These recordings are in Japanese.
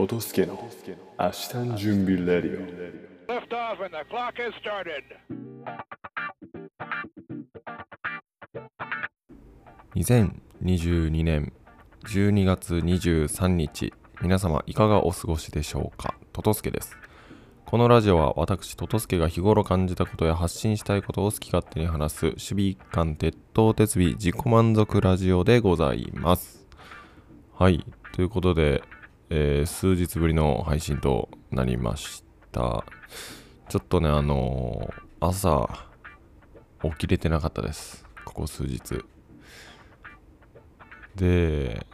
トトスケの明日の準備レディオ。Lift off and the clock has started. 2022年12月23日皆様いかがお過ごしでしょうか？トトスケです。このラジオは私トトスケが日頃感じたことや発信したいことを好き勝手に話す守備一貫鉄頭鉄尾自己満足ラジオでございます。はいということで、えー数日ぶりの配信となりました。ちょっとねあのー朝起きれてなかったです。ここ数日。で、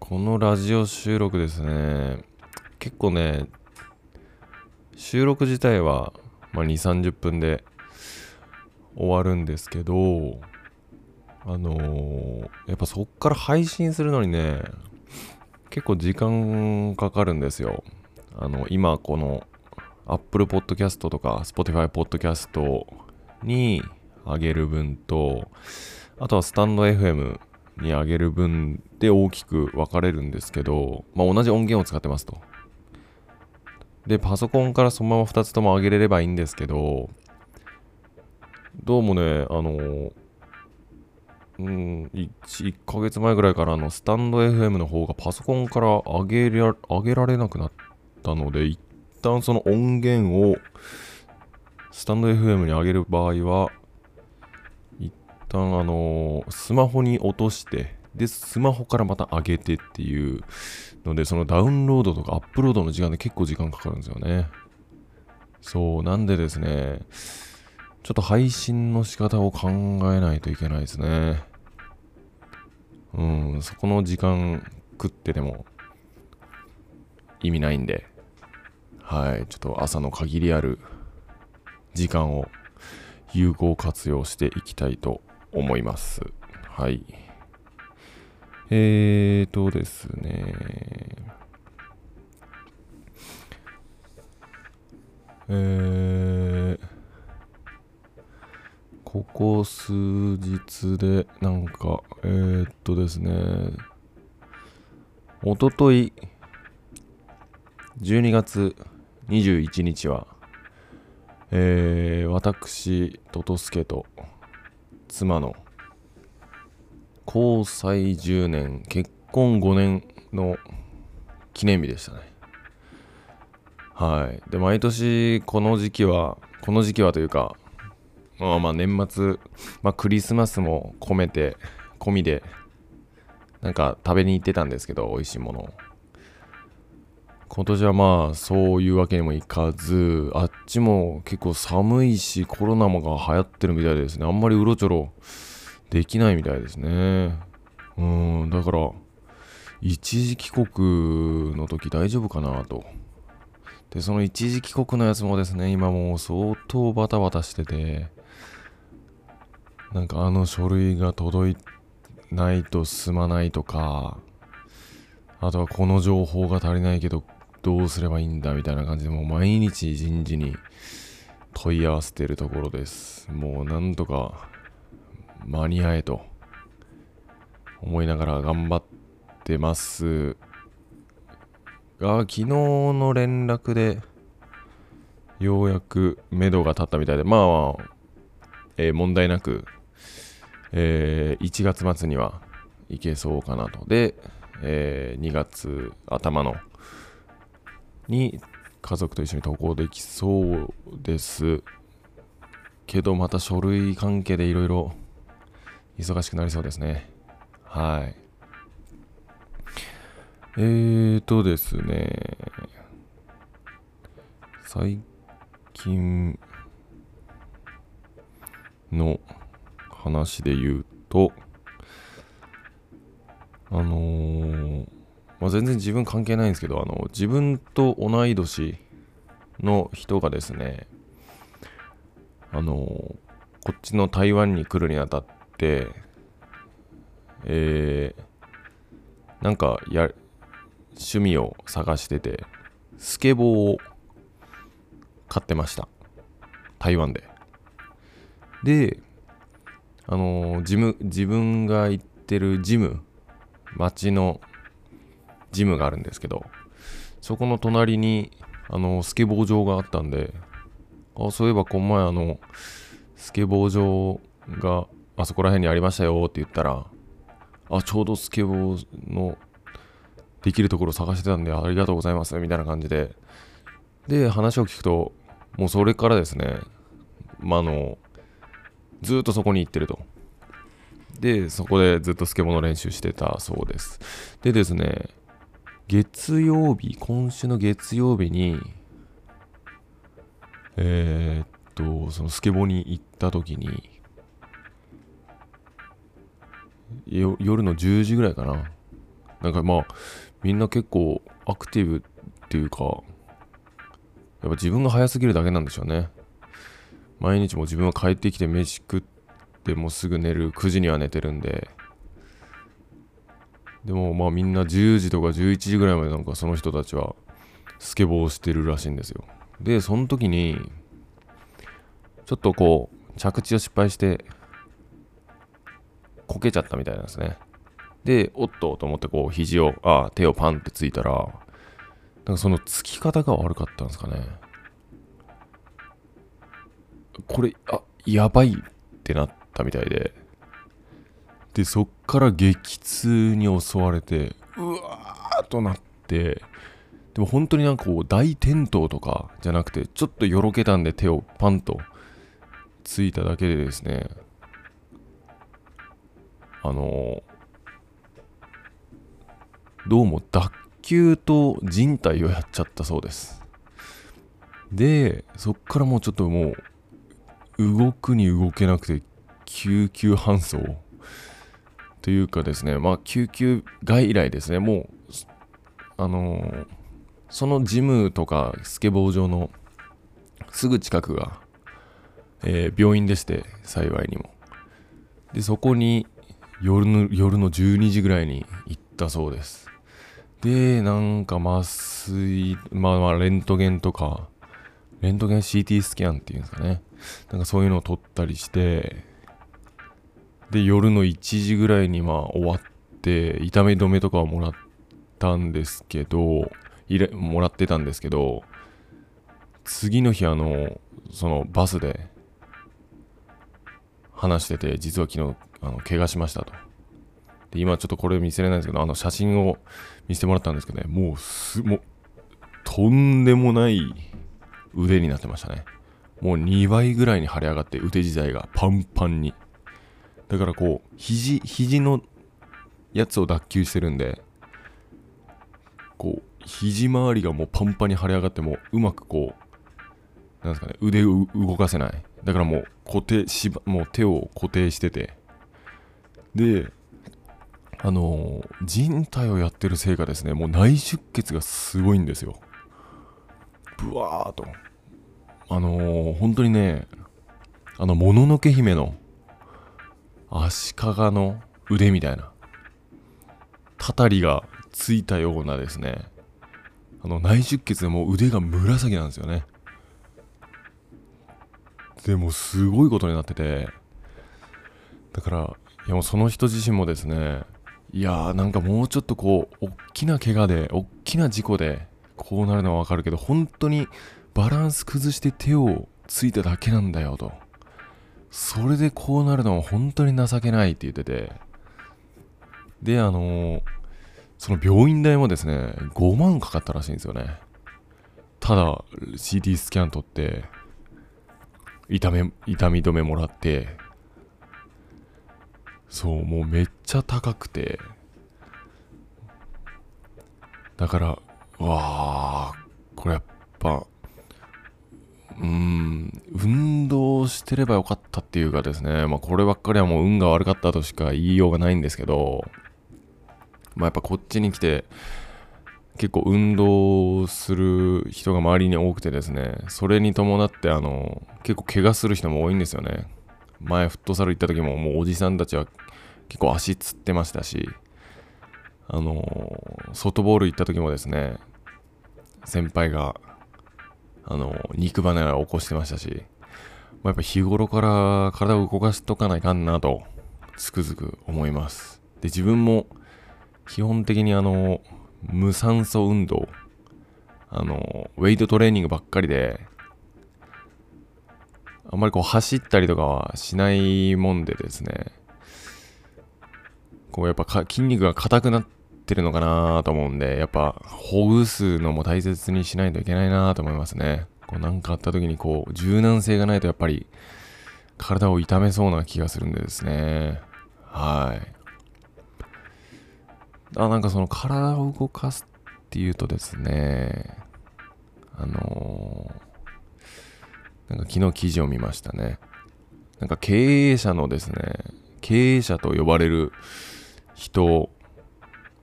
このラジオ収録ですね、結構ね、収録自体は、まあ、2、30分で終わるんですけど、あのーやっぱそっから配信するのにね、結構時間かかるんですよ。あの、今この Apple Podcast とか Spotify Podcast に上げる分と、あとはスタンド FM に上げる分で大きく分かれるんですけど、まあ、同じ音源を使ってますと。で、パソコンからそのまま2つとも上げれればいいんですけど、どうもね、あの、うん、1, 1ヶ月前ぐらいからのスタンド FM の方がパソコンから上げら上げられなくなったので、一旦その音源をスタンド FM に上げる場合は、一旦あのスマホに落としてでスマホからまた上げてっていうのでそのダウンロードとかアップロードの時間で結構時間かかるんですよね。そうなんでですね。ちょっと配信の仕方を考えないといけないですね。うんそこの時間食ってでも意味ないんではいちょっと朝の限りある時間を有効活用していきたいと思います。はい。えーとですね。えー、ここ数日で、なんか、えー、っとですね、おととい、12月21日は、えー、私、トトスケと妻の交際10年、結婚5年の記念日でしたね。はい。で、毎年この時期は、この時期はというか、まあまあ年末、まあクリスマスも込めて、込みで、なんか食べに行ってたんですけど、美味しいものを。今年はまあそういうわけにもいかずあっちも結構寒いしコロナもが流行ってるみたいですね。あんまりうろちょろできないみたいですね。うんだから一時帰国の時大丈夫かなと。でその一時帰国のやつもですね今もう相当バタバタしてて。なんかあの書類が届いないと進まないとかあとはこの情報が足りないけどどうすればいいんだみたいな感じでもう毎日人事に問い合わせてるところです。もうなんとか間に合えと思いながら頑張ってます。が昨日の連絡でようやく目処が立ったみたいでまあ、えー問題なく、えー1月末にはいけそうかなと。で、えー2月頭のに家族と一緒に渡航できそうです。けどまた書類関係でいろいろ忙しくなりそうですね。はい。えーとですね。最近の話で言うとあのーまあ、全然自分関係ないんですけどあの自分と同い年の人がですねあのーこっちの台湾に来るにあたってえー、なんかや趣味を探しててスケボーを買ってました。台湾で。であのジム自分が行ってるジム町のジムがあるんですけどそこの隣にあのスケボー場があったんであそういえばこの前あのスケボー場があそこら辺にありましたよって言ったらあちょうどスケボーのできるところ探してたんでありがとうございますみたいな感じで。で話を聞くともうそれからですねまあのずっとそこに行ってると。でそこでずっとスケボーの練習してたそうです。でですね月曜日今週の月曜日にえー、っとそのスケボーに行った時に夜の10時ぐらいかな。なんかまあみんな結構アクティブっていうかやっぱ自分が早すぎるだけなんでしょうね。毎日も自分は帰ってきて飯食ってもうすぐ寝る。9時には寝てるんで。でもまあみんな10時とか11時ぐらいまでなんかその人たちはスケボーをしてるらしいんですよ。でその時にちょっとこう着地を失敗してこけちゃったみたいなんですね。でおっとと思ってこう肘をあ手をパンってついたらなんかそのつき方が悪かったんですかね。これあやばいってなったみたいで。でそっから激痛に襲われてうわーとなって。でも本当になんかこう大転倒とかじゃなくてちょっとよろけたんで手をパンとついただけでですね。あのどうも脱臼と人体をやっちゃったそうです。でそっからもうちょっともう動くに動けなくて救急搬送？というかですねまあ救急外来ですね。もうあのーそのジムとかスケボー場のすぐ近くが、えー病院でして幸いにも。でそこに夜の夜の12時ぐらいに行ったそうです。でなんか麻酔まあまあレントゲンとかレントゲン CT スキャンっていうんですかね。なんかそういうのを撮ったりしてで夜の1時ぐらいにまあ終わって痛み止めとかをもらったんですけどいれもらってたんですけど次の日あのそのバスで話してて実は昨日あの怪我しましたと。で今ちょっとこれ見せれないんですけどあの写真を見せてもらったんですけどねもうすもうとんでもない腕になってましたね。もう2倍ぐらいに腫れ上がって腕自体がパンパンに。だからこう肘肘のやつを脱臼してるんでこう肘周りがもうパンパンに腫れ上がってもううまくこうなんですかね腕を動かせない。だからもう固定しばもう手を固定してて。であのー人体をやってるせいかですね。もう内出血がすごいんですよ。ブワーと。あのー本当にねあのもののけ姫の足利の腕みたいなたたりがついたようなですねあの内出血でもう腕が紫なんですよね。でもすごいことになっててだからいやもうその人自身もですねいやーなんかもうちょっとこう大きな怪我で大きな事故でこうなるのはわかるけど本当にバランス崩して手をついただけなんだよと。それでこうなるのは本当に情けないって言ってて。であのーその病院代もですね5万かかったらしいんですよね。ただ CT スキャン取って痛め痛み止めもらって。そうもうめっちゃ高くて。だからわあこれやっぱうん。運動してればよかったっていうかですねまあこればっかりはもう運が悪かったとしか言いようがないんですけどまあやっぱこっちに来て結構運動する人が周りに多くてですねそれに伴ってあの結構怪我する人も多いんですよね。前フットサル行った時ももうおじさんたちは結構足つってましたしあの外ボール行った時もですね先輩があの肉離れを起こしてましたし、まあ、やっぱ日頃から体を動かしとかないかんなとつくづく思います。で自分も基本的にあの無酸素運動あの、ウェイトトレーニングばっかりで、あんまりこう走ったりとかはしないもんでですね、こうやっぱ筋肉が硬くなっててるのかなと思うんで、やっぱほぐすのも大切にしないといけないなと思いますね。こうなんかあった時にこう柔軟性がないとやっぱり体を痛めそうな気がするんでですね。はい。あ、なんかその体を動かすっていうとですね、あのーなんか昨日記事を見ましたね。なんか経営者のですね、経営者と呼ばれる人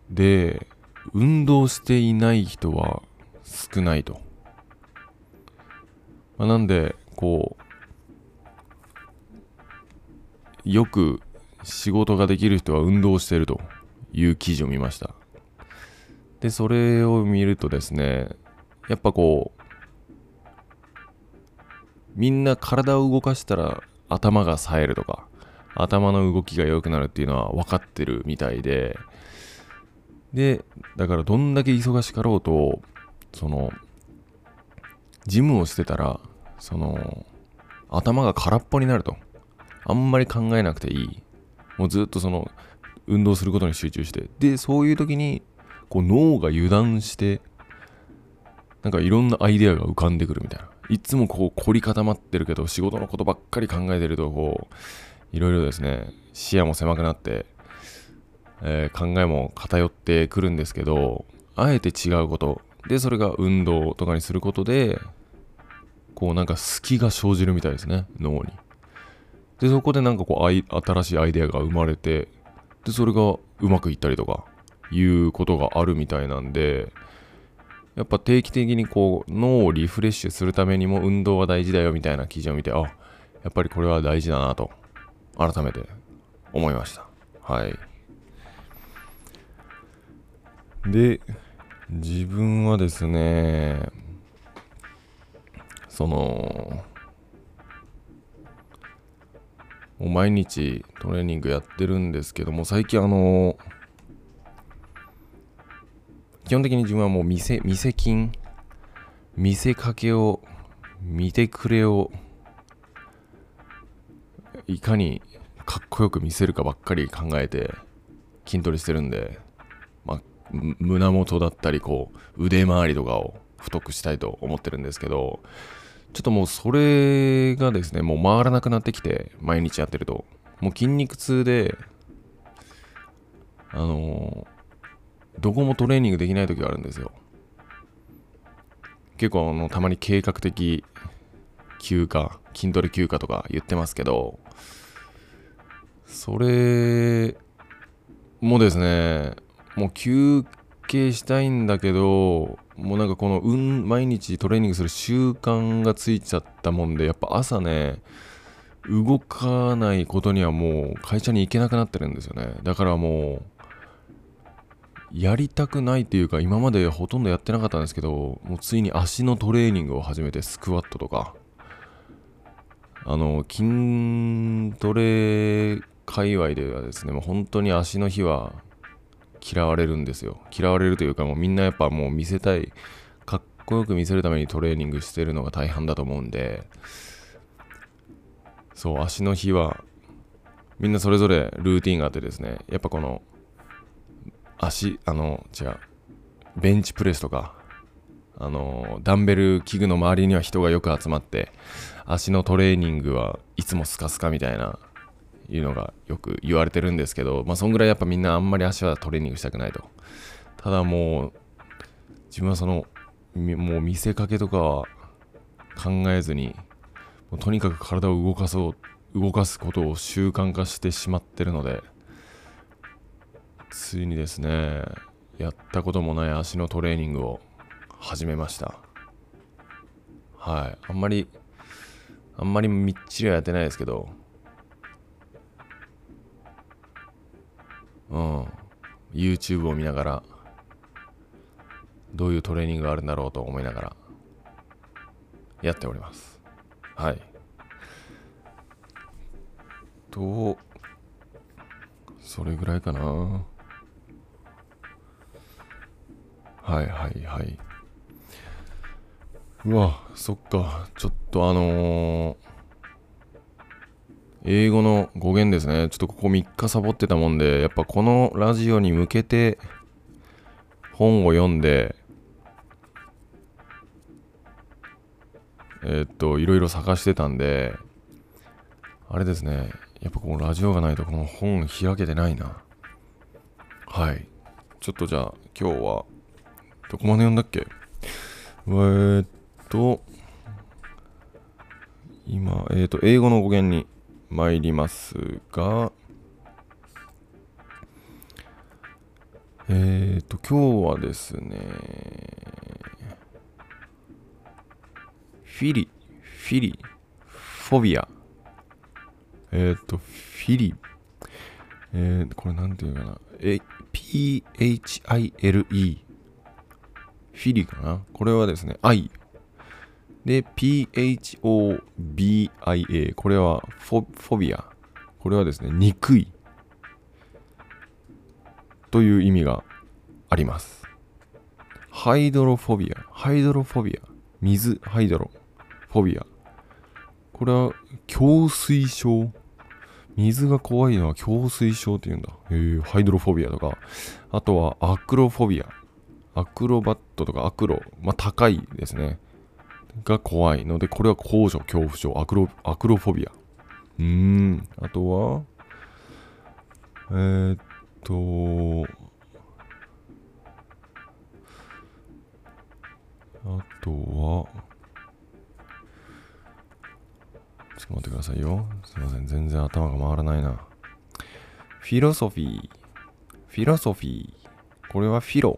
で、運動していない人は少ないと。まあ、なんで、こう、よく仕事ができる人は運動してるという記事を見ました。で、それを見るとですね、やっぱこう、みんな体を動かしたら頭が冴えるとか、頭の動きが良くなるっていうのは分かってるみたいで、で、だからどんだけ忙しかろうと、その、ジムをしてたら、その、頭が空っぽになると。あんまり考えなくていい。もうずっとその、運動することに集中して。で、そういう時に、こう脳が油断して、なんかいろんなアイデアが浮かんでくるみたいな。いつもこう凝り固まってるけど、仕事のことばっかり考えてると、こう、いろいろですね、視野も狭くなって、えー考えも偏ってくるんですけど、あえて違うこと。で、それが運動とかにすることで、こうなんか隙が生じるみたいですね、脳に。で、そこでなんかこうアイ、新しいアイデアが生まれて、で、それがうまくいったりとか、いうことがあるみたいなんで、やっぱ定期的にこう脳をリフレッシュするためにも運動は大事だよみたいな記事を見て、あ、やっぱりこれは大事だなと、改めて思いました。はい。で、自分はですね、その、もう毎日トレーニングやってるんですけども、最近あの、基本的に自分はもう見せ、見せ金、見せかけを、見てくれを、いかにかっこよく見せるかばっかり考えて筋トレしてるんで、まあ、胸元だったり、こう、腕周りとかを太くしたいと思ってるんですけど、ちょっともうそれがですね、もう回らなくなってきて、毎日やってると。もう筋肉痛で、あのーどこもトレーニングできない時があるんですよ。結構あの、たまに計画的休暇、筋トレ休暇とか言ってますけど、それもですね、もう休憩したいんだけど、もうなんかこの、うん、毎日トレーニングする習慣がついちゃったもんで、やっぱ朝ね、動かないことにはもう会社に行けなくなってるんですよね。だからもう、やりたくないというか、今までほとんどやってなかったんですけど、もうついに足のトレーニングを始めて、スクワットとか、あの、筋トレ界隈ではですね、もう本当に足の日は嫌われるんですよ。嫌われるというか、もうみんなやっぱもう見せたい、かっこよく見せるためにトレーニングしてるのが大半だと思うんで、そう、足の日は、みんなそれぞれルーティンがあってですね、やっぱこの、足、あの、違う、ベンチプレスとか、あの、ダンベル器具の周りには人がよく集まって、足のトレーニングはいつもスカスカみたいな、いうのがよく言われてるんですけど、まあ、そんぐらいやっぱみんなあんまり足はトレーニングしたくないと。ただもう、自分はその、もう見せかけとかは考えずに、もうとにかく体を動かそう、動かすことを習慣化してしまってるので、ついにですね、やったこともない足のトレーニングを始めました。はい。あんまり、あんまりみっちりはやってないですけど、うん。YouTube を見ながら、どういうトレーニングがあるんだろうと思いながら、やっております。はい。と、それぐらいかな。はいはいはい。うわ、そっか。ちょっとあのー英語の語源ですね。ちょっとここ3日サボってたもんで、やっぱこのラジオに向けて本を読んで、えーっと、いろいろ探してたんで、あれですね。やっぱこのラジオがないとこの本開けてないな。はい。ちょっとじゃあ今日はどこまで読んだっけ？えーっと、今、えーっと、英語の語源に参りますが、えーっと、今日はですね、フィリ、フィリ、フォビア、えーっと、フィリ、えー、これなんていうかな、え、P-H-I-L-E、フィリかな。これはですね、愛。で、P-H-O-B-I-A。これはフォフォビア。これはですね、憎い。という意味があります。ハイドロフォビア。ハイドロフォビア。水、ハイドロ。フォビア。これは、強水症。水が怖いのは強水症って言うんだ。へえ、ハイドロフォビアとか。あとは、アクロフォビア。アクロバットとかアクロ、まあ、高いですね。が怖いので、これは高所恐怖症、アクロアクロフォビア。うーん、あとは、えー、っと、あとは、ちょっと待ってくださいよ。すいません、全然頭が回らないな。フィロソフィー。フィロソフィー。これはフィロ。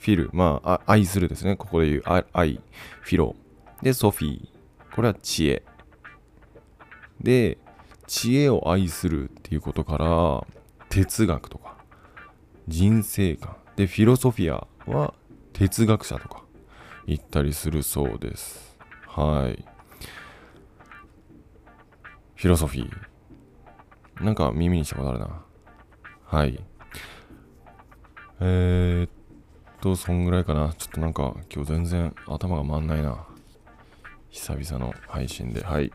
フィル、まあ、愛するですね。ここで言う愛、フィロ。で、ソフィー。これは知恵。で、知恵を愛するっていうことから、哲学とか、人生観。で、フィロソフィアは哲学者とか言ったりするそうです。はい。フィロソフィー。なんか耳にしたことあるな。はい。えー、っと、そんぐらいかな。ちょっとなんか今日全然頭が回んないな。久々の配信で。はい。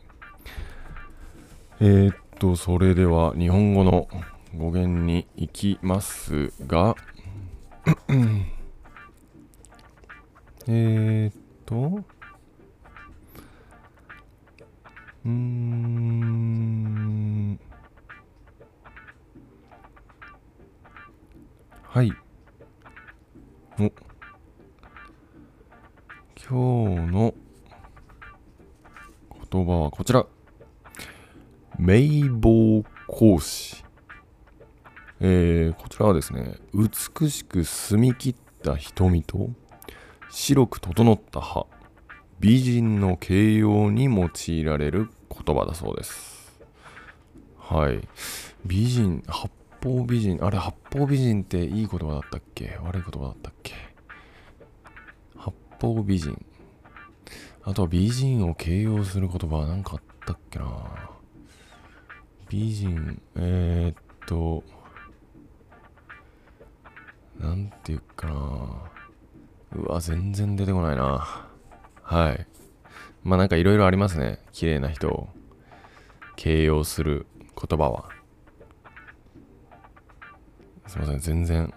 えー、っと、それでは日本語の語源に行きますが、えーっと、ですね、美しく澄み切った瞳と白く整った歯、美人の形容に用いられる言葉だそうです。はい。美人、八方美人、あれ、八方美人っていい言葉だったっけ？悪い言葉だったっけ？八方美人。あとは美人を形容する言葉は何かあったっけな？美人、えー、っと、なんていうかなうわ、全然出てこないな。はい。まあなんかいろいろありますね。綺麗な人を形容する言葉は。すいません、全然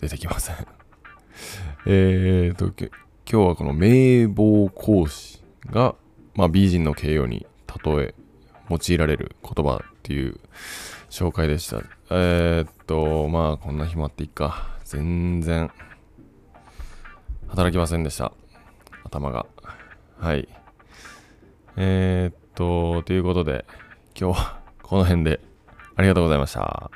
出てきません。えーと、今日はこの名望講師が、まあ、美人の形容に例え、用いられる言葉っていう紹介でした。えー、っと、まあ、こんな日もあっていっか。全然、働きませんでした。頭が。はい。えー、っと、ということで、今日はこの辺でありがとうございました。